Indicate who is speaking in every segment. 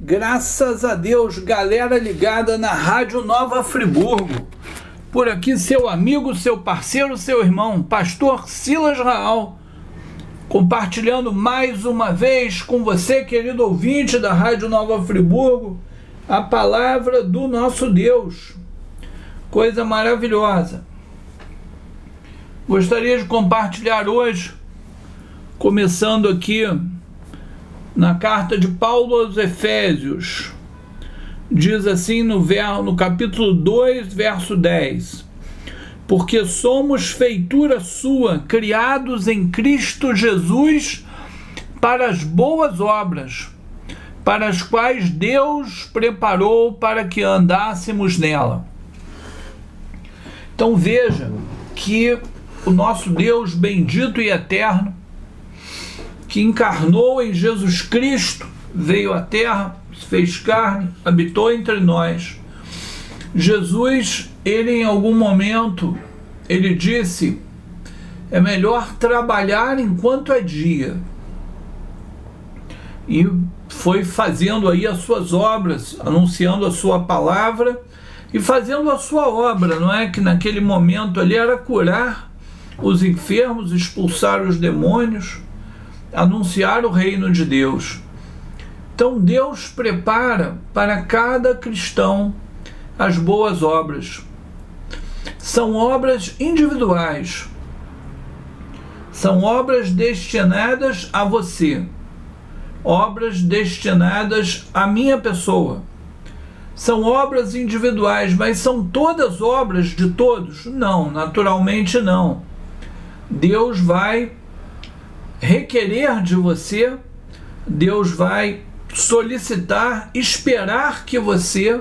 Speaker 1: Graças a Deus, galera ligada na Rádio Nova Friburgo. Por aqui, seu amigo, seu parceiro, seu irmão, Pastor Silas Raal, compartilhando mais uma vez com você, querido ouvinte da Rádio Nova Friburgo, a palavra do nosso Deus. Coisa maravilhosa. Gostaria de compartilhar hoje, começando aqui na carta de Paulo aos Efésios. Diz assim no, no capítulo 2, verso 10: Porque somos feitura sua, criados em Cristo Jesus para as boas obras, para as quais Deus preparou para que andássemos nela. Então veja que o nosso Deus bendito e eterno, que encarnou em Jesus Cristo, veio à terra, fez carne, habitou entre nós. Jesus, ele em algum momento, ele disse: é melhor trabalhar enquanto é dia. E foi fazendo aí as suas obras, anunciando a sua palavra e fazendo a sua obra, não é? Que naquele momento ali era curar os enfermos, expulsar os demônios, anunciar o reino de Deus. Então Deus prepara para cada cristão as boas obras. São obras individuais. São obras destinadas a você. Obras destinadas à minha pessoa. São obras individuais, mas são todas obras de todos? Não, naturalmente não. Deus vai requerer de você, Deus vai solicitar, esperar que você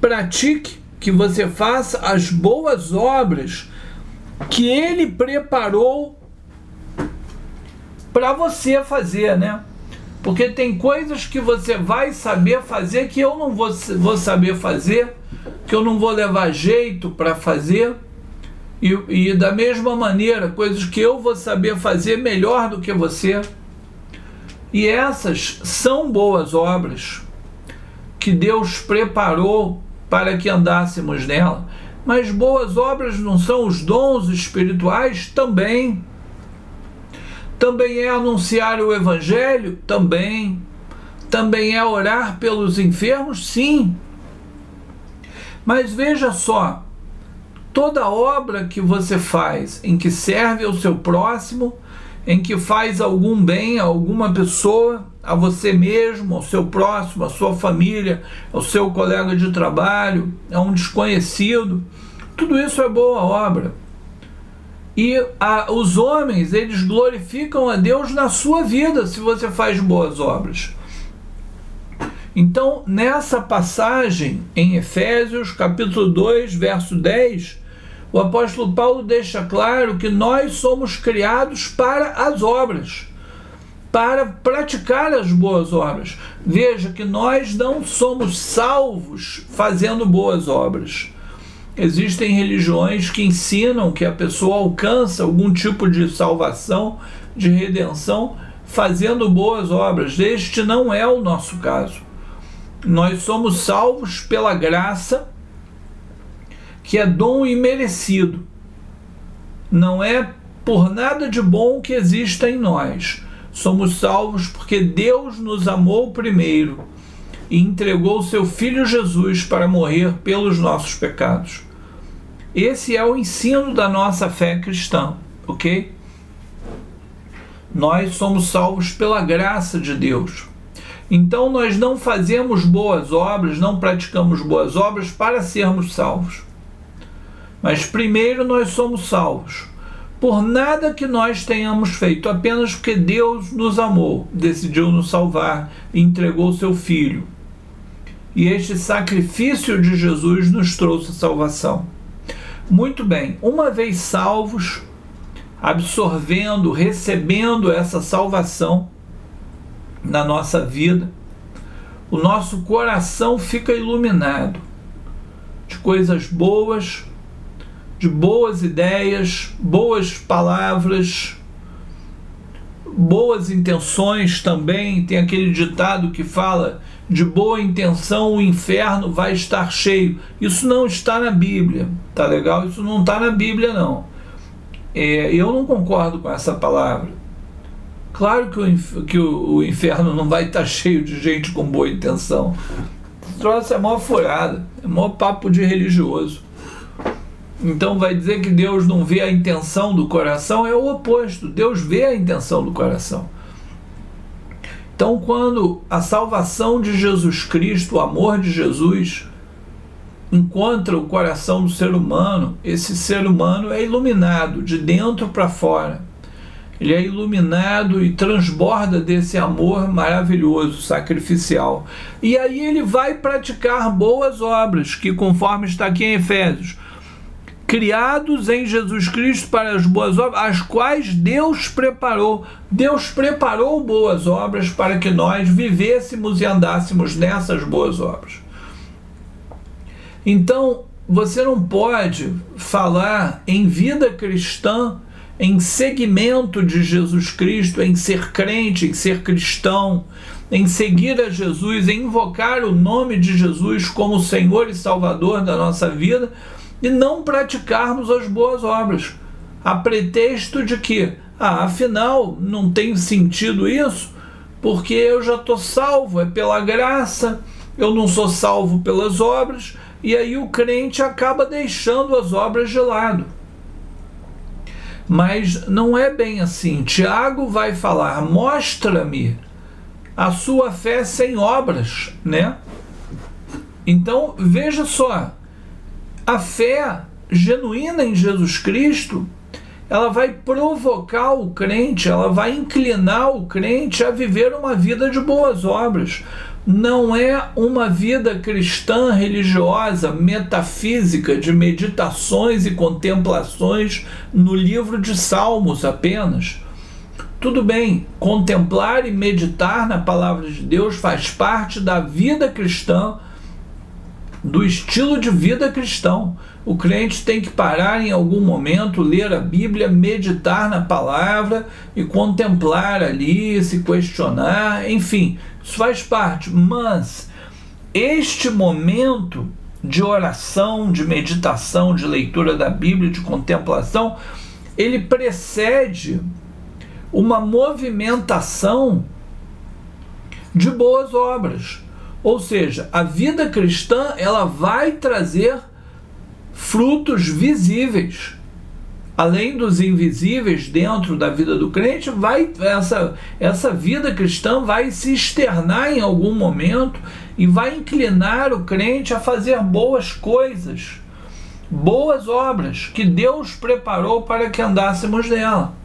Speaker 1: pratique, que você faça as boas obras que Ele preparou para você fazer, né? Porque tem coisas que você vai saber fazer que eu não vou, vou saber fazer, que eu não vou levar jeito para fazer. E, e da mesma maneira, coisas que eu vou saber fazer melhor do que você. E essas são boas obras que Deus preparou para que andássemos nela. Mas boas obras não são os dons espirituais? Também. Também é anunciar o Evangelho? Também. Também é orar pelos enfermos? Sim. Mas veja só, toda obra que você faz em que serve ao seu próximo, em que faz algum bem a alguma pessoa, a você mesmo, ao seu próximo, à sua família, ao seu colega de trabalho, a um desconhecido, tudo isso é boa obra. E a, os homens, eles glorificam a Deus na sua vida se você faz boas obras. Então, nessa passagem em Efésios, capítulo 2, verso 10, o apóstolo Paulo deixa claro que nós somos criados para as obras, para praticar as boas obras. Veja que nós não somos salvos fazendo boas obras. Existem religiões que ensinam que a pessoa alcança algum tipo de salvação, de redenção, fazendo boas obras. Este não é o nosso caso. Nós somos salvos pela graça que é dom imerecido. Não é por nada de bom que exista em nós. Somos salvos porque Deus nos amou primeiro e entregou seu Filho Jesus para morrer pelos nossos pecados. Esse é o ensino da nossa fé cristã, ok? Nós somos salvos pela graça de Deus. Então nós não fazemos boas obras, não praticamos boas obras para sermos salvos. Mas primeiro nós somos salvos por nada que nós tenhamos feito, apenas porque Deus nos amou, decidiu nos salvar e entregou seu Filho. E este sacrifício de Jesus nos trouxe salvação. Muito bem, uma vez salvos, absorvendo, recebendo essa salvação na nossa vida, o nosso coração fica iluminado de coisas boas, de boas ideias, boas palavras, boas intenções também. Tem aquele ditado que fala de boa intenção o inferno vai estar cheio. Isso não está na Bíblia, tá legal? Isso não está na Bíblia, não. É, eu não concordo com essa palavra. Claro que o, que o, o inferno não vai estar cheio de gente com boa intenção. Esse troço é maior furada, é maior papo de religioso. Então vai dizer que Deus não vê a intenção do coração, é o oposto. Deus vê a intenção do coração. Então, quando a salvação de Jesus Cristo, o amor de Jesus, encontra o coração do ser humano, esse ser humano é iluminado de dentro para fora. Ele é iluminado e transborda desse amor maravilhoso, sacrificial. E aí ele vai praticar boas obras, que conforme está aqui em Efésios, criados em Jesus Cristo para as boas obras, as quais Deus preparou. Deus preparou boas obras para que nós vivêssemos e andássemos nessas boas obras. Então, você não pode falar em vida cristã, em seguimento de Jesus Cristo, em ser crente, em ser cristão, em seguir a Jesus, em invocar o nome de Jesus como Senhor e Salvador da nossa vida e não praticarmos as boas obras, a pretexto de que, ah, afinal, não tem sentido isso, porque eu já estou salvo, é pela graça, eu não sou salvo pelas obras, e aí o crente acaba deixando as obras de lado. Mas não é bem assim. Tiago vai falar: mostra-me a sua fé sem obras, né? Então veja só, a fé genuína em Jesus Cristo, ela vai provocar o crente, ela vai inclinar o crente a viver uma vida de boas obras. Não é uma vida cristã religiosa, metafísica, de meditações e contemplações no livro de Salmos apenas. Tudo bem, contemplar e meditar na palavra de Deus faz parte da vida cristã do estilo de vida cristão. O crente tem que parar em algum momento, ler a Bíblia, meditar na palavra e contemplar ali, se questionar, enfim, isso faz parte. Mas este momento de oração, de meditação, de leitura da Bíblia, de contemplação, ele precede uma movimentação de boas obras ou seja, a vida cristã ela vai trazer frutos visíveis. Além dos invisíveis dentro da vida do crente, vai essa, essa vida cristã vai se externar em algum momento e vai inclinar o crente a fazer boas coisas, boas obras que Deus preparou para que andássemos nela.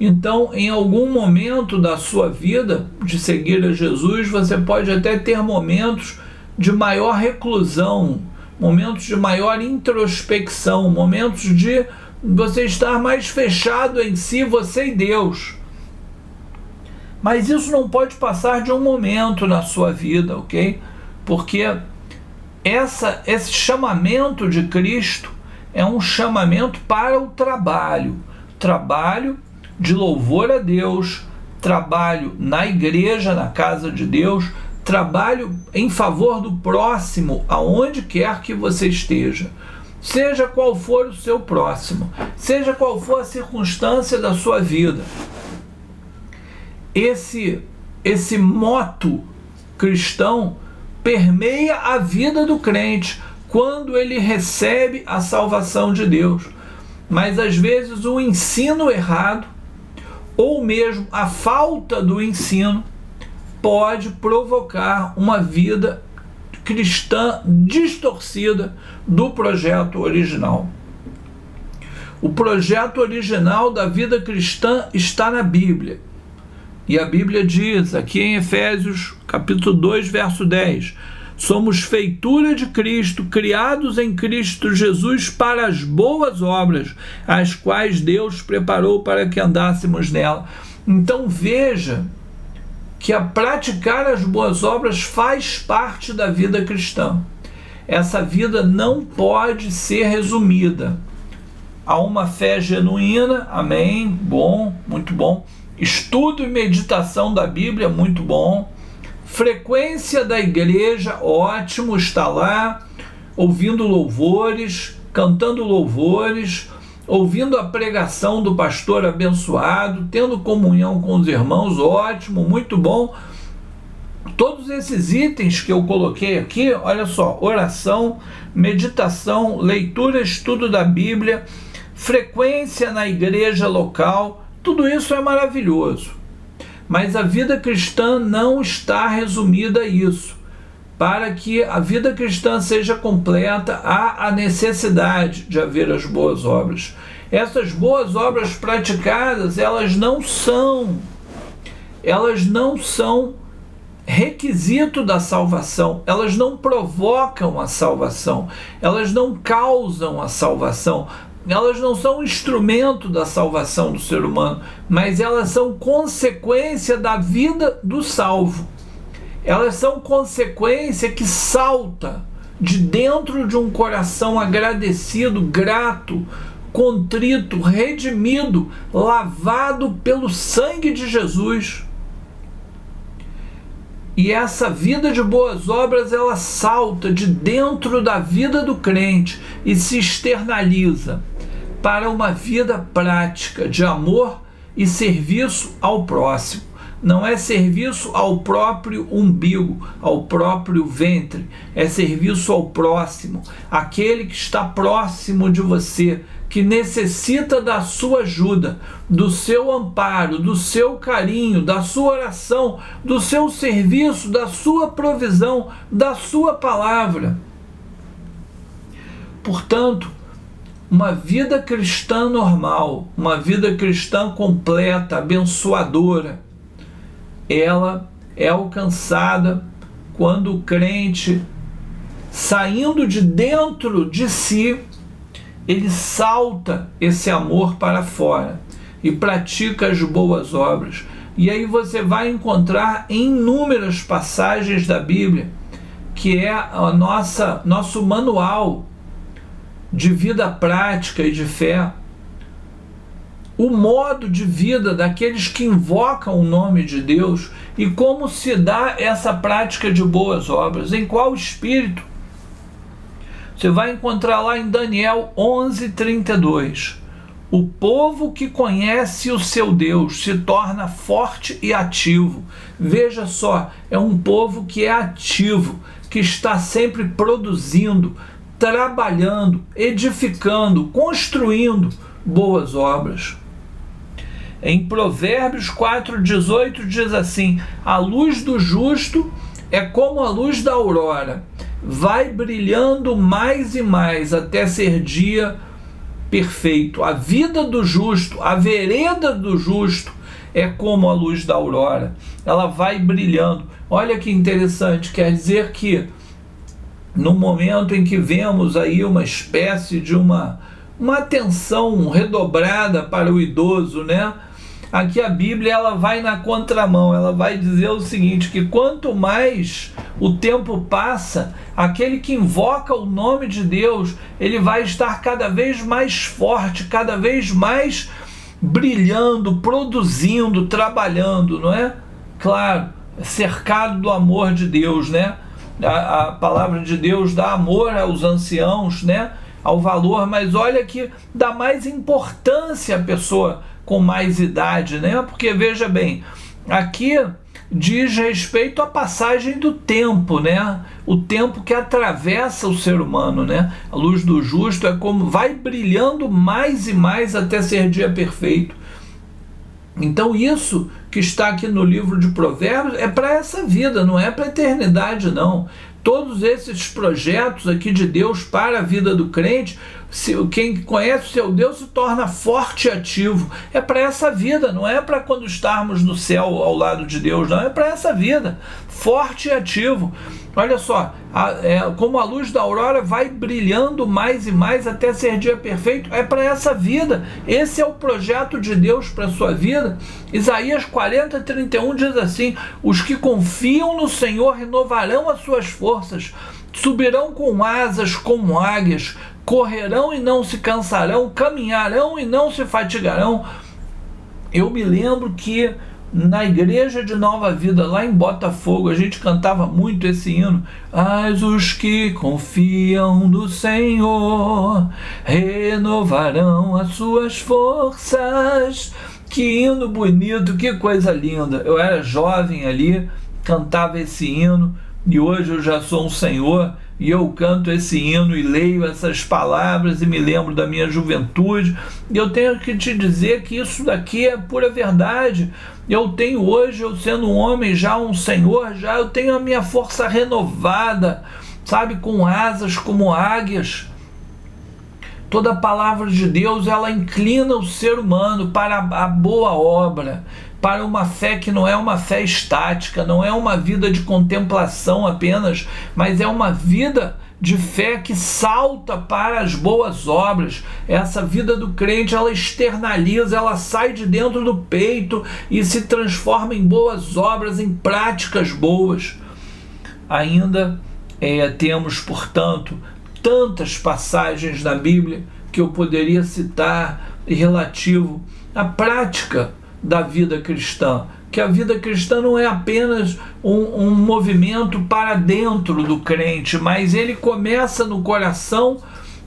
Speaker 1: Então, em algum momento da sua vida de seguir a Jesus, você pode até ter momentos de maior reclusão, momentos de maior introspecção, momentos de você estar mais fechado em si, você e Deus. Mas isso não pode passar de um momento na sua vida, ok? Porque essa, esse chamamento de Cristo é um chamamento para o trabalho. Trabalho de louvor a Deus, trabalho na igreja, na casa de Deus, trabalho em favor do próximo, aonde quer que você esteja. Seja qual for o seu próximo, seja qual for a circunstância da sua vida. Esse esse moto cristão permeia a vida do crente quando ele recebe a salvação de Deus. Mas às vezes o ensino errado ou mesmo a falta do ensino pode provocar uma vida cristã distorcida do projeto original. O projeto original da vida cristã está na Bíblia. E a Bíblia diz, aqui em Efésios, capítulo 2, verso 10, Somos feitura de Cristo, criados em Cristo Jesus para as boas obras, as quais Deus preparou para que andássemos nela. Então veja que a praticar as boas obras faz parte da vida cristã. Essa vida não pode ser resumida a uma fé genuína, amém, bom, muito bom, Estudo e meditação da Bíblia, muito bom. Frequência da igreja, ótimo, está lá, ouvindo louvores, cantando louvores, ouvindo a pregação do pastor abençoado, tendo comunhão com os irmãos, ótimo, muito bom. Todos esses itens que eu coloquei aqui, olha só: oração, meditação, leitura, estudo da Bíblia, frequência na igreja local, tudo isso é maravilhoso. Mas a vida cristã não está resumida a isso. Para que a vida cristã seja completa, há a necessidade de haver as boas obras. Essas boas obras praticadas, elas não são elas não são requisito da salvação, elas não provocam a salvação, elas não causam a salvação, elas não são instrumento da salvação do ser humano, mas elas são consequência da vida do salvo. Elas são consequência que salta de dentro de um coração agradecido, grato, contrito, redimido, lavado pelo sangue de Jesus. E essa vida de boas obras ela salta de dentro da vida do crente e se externaliza para uma vida prática de amor e serviço ao próximo. Não é serviço ao próprio umbigo, ao próprio ventre, é serviço ao próximo, aquele que está próximo de você, que necessita da sua ajuda, do seu amparo, do seu carinho, da sua oração, do seu serviço, da sua provisão, da sua palavra. Portanto, uma vida cristã normal, uma vida cristã completa, abençoadora, ela é alcançada quando o crente, saindo de dentro de si, ele salta esse amor para fora e pratica as boas obras. E aí você vai encontrar inúmeras passagens da Bíblia que é a nossa nosso manual de vida prática e de fé, o modo de vida daqueles que invocam o nome de Deus e como se dá essa prática de boas obras, em qual espírito. Você vai encontrar lá em Daniel 11:32. O povo que conhece o seu Deus se torna forte e ativo. Veja só, é um povo que é ativo, que está sempre produzindo, trabalhando, edificando, construindo boas obras. Em Provérbios 4,18 diz assim: A luz do justo é como a luz da aurora, vai brilhando mais e mais até ser dia perfeito. A vida do justo, a vereda do justo é como a luz da aurora, ela vai brilhando. Olha que interessante, quer dizer que no momento em que vemos aí uma espécie de uma, uma atenção redobrada para o idoso, né? Aqui a Bíblia ela vai na contramão, ela vai dizer o seguinte, que quanto mais o tempo passa, aquele que invoca o nome de Deus, ele vai estar cada vez mais forte, cada vez mais brilhando, produzindo, trabalhando, não é? Claro, cercado do amor de Deus, né? A, a palavra de Deus dá amor aos anciãos, né? Ao valor, mas olha que dá mais importância à pessoa com mais idade, né? Porque veja bem, aqui diz respeito à passagem do tempo, né? O tempo que atravessa o ser humano, né? A luz do justo é como vai brilhando mais e mais até ser dia perfeito. Então isso que está aqui no livro de Provérbios é para essa vida, não é para a eternidade, não. Todos esses projetos aqui de Deus para a vida do crente, se, quem conhece o seu Deus se torna forte e ativo. É para essa vida, não é para quando estarmos no céu ao lado de Deus, não. É para essa vida, forte e ativo. Olha só, a, é, como a luz da aurora vai brilhando mais e mais até ser dia perfeito, é para essa vida. Esse é o projeto de Deus para sua vida. Isaías 40, 31 diz assim: Os que confiam no Senhor renovarão as suas forças, subirão com asas como águias, correrão e não se cansarão, caminharão e não se fatigarão. eu me lembro que na igreja de Nova Vida, lá em Botafogo, a gente cantava muito esse hino. Mas os que confiam no Senhor renovarão as suas forças. Que hino bonito, que coisa linda. Eu era jovem ali, cantava esse hino e hoje eu já sou um senhor e eu canto esse hino e leio essas palavras e me lembro da minha juventude. E eu tenho que te dizer que isso daqui é pura verdade. Eu tenho hoje, eu sendo um homem já um senhor, já eu tenho a minha força renovada, sabe, com asas como águias. Toda palavra de Deus, ela inclina o ser humano para a boa obra para uma fé que não é uma fé estática, não é uma vida de contemplação apenas, mas é uma vida de fé que salta para as boas obras. Essa vida do crente, ela externaliza, ela sai de dentro do peito e se transforma em boas obras, em práticas boas. Ainda é, temos, portanto, tantas passagens na Bíblia que eu poderia citar relativo à prática da vida cristã. Que a vida cristã não é apenas um, um movimento para dentro do crente, mas ele começa no coração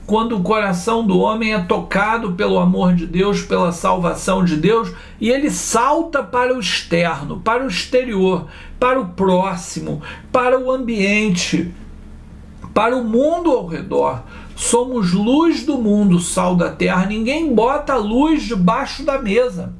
Speaker 1: quando o coração do homem é tocado pelo amor de Deus, pela salvação de Deus, e ele salta para o externo, para o exterior, para o próximo, para o ambiente, para o mundo ao redor. Somos luz do mundo, sal da terra. Ninguém bota a luz debaixo da mesa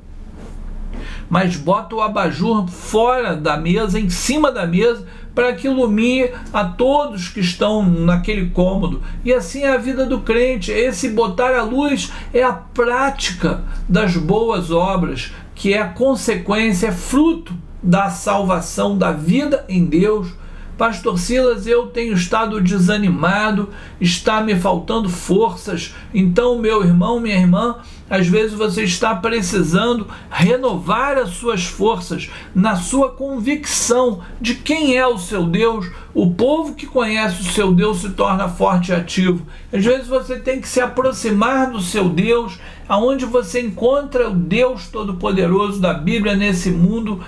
Speaker 1: mas bota o abajur fora da mesa, em cima da mesa, para que ilumine a todos que estão naquele cômodo. E assim é a vida do crente. Esse botar a luz é a prática das boas obras, que é a consequência, é fruto da salvação, da vida em Deus Pastor Silas, eu tenho estado desanimado, está me faltando forças. Então, meu irmão, minha irmã, às vezes você está precisando renovar as suas forças na sua convicção de quem é o seu Deus. O povo que conhece o seu Deus se torna forte e ativo. Às vezes você tem que se aproximar do seu Deus, aonde você encontra o Deus Todo-Poderoso da Bíblia nesse mundo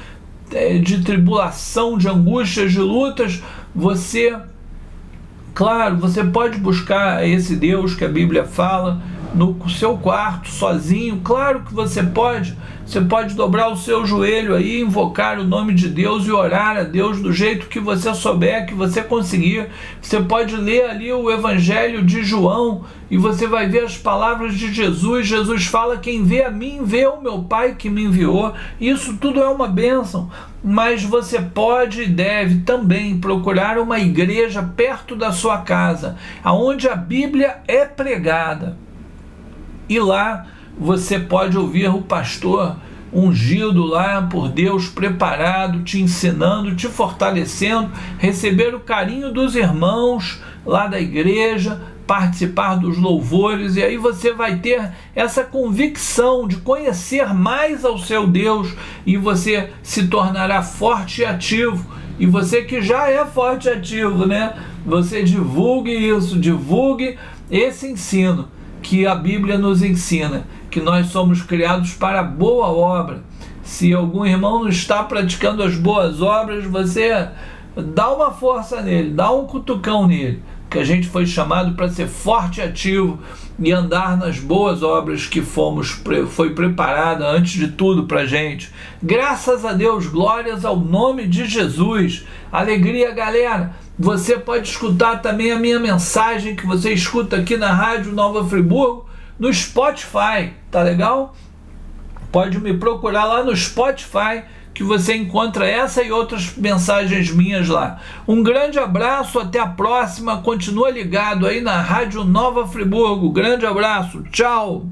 Speaker 1: de tribulação, de angústias, de lutas, você, claro, você pode buscar esse Deus que a Bíblia fala no seu quarto, sozinho, claro que você pode. Você pode dobrar o seu joelho aí, invocar o nome de Deus e orar a Deus do jeito que você souber, que você conseguir. Você pode ler ali o Evangelho de João e você vai ver as palavras de Jesus. Jesus fala: Quem vê a mim, vê o meu Pai que me enviou. Isso tudo é uma bênção. Mas você pode e deve também procurar uma igreja perto da sua casa, aonde a Bíblia é pregada. E lá você pode ouvir o pastor ungido lá por Deus, preparado, te ensinando, te fortalecendo, receber o carinho dos irmãos lá da igreja, participar dos louvores, e aí você vai ter essa convicção de conhecer mais ao seu Deus e você se tornará forte e ativo. E você que já é forte e ativo, né? Você divulgue isso, divulgue esse ensino que a Bíblia nos ensina, que nós somos criados para boa obra. Se algum irmão não está praticando as boas obras, você dá uma força nele, dá um cutucão nele, que a gente foi chamado para ser forte e ativo e andar nas boas obras que fomos foi preparada antes de tudo para gente. Graças a Deus, glórias ao nome de Jesus. Alegria, galera. Você pode escutar também a minha mensagem que você escuta aqui na Rádio Nova Friburgo no Spotify, tá legal? Pode me procurar lá no Spotify que você encontra essa e outras mensagens minhas lá. Um grande abraço, até a próxima. Continua ligado aí na Rádio Nova Friburgo. Grande abraço, tchau.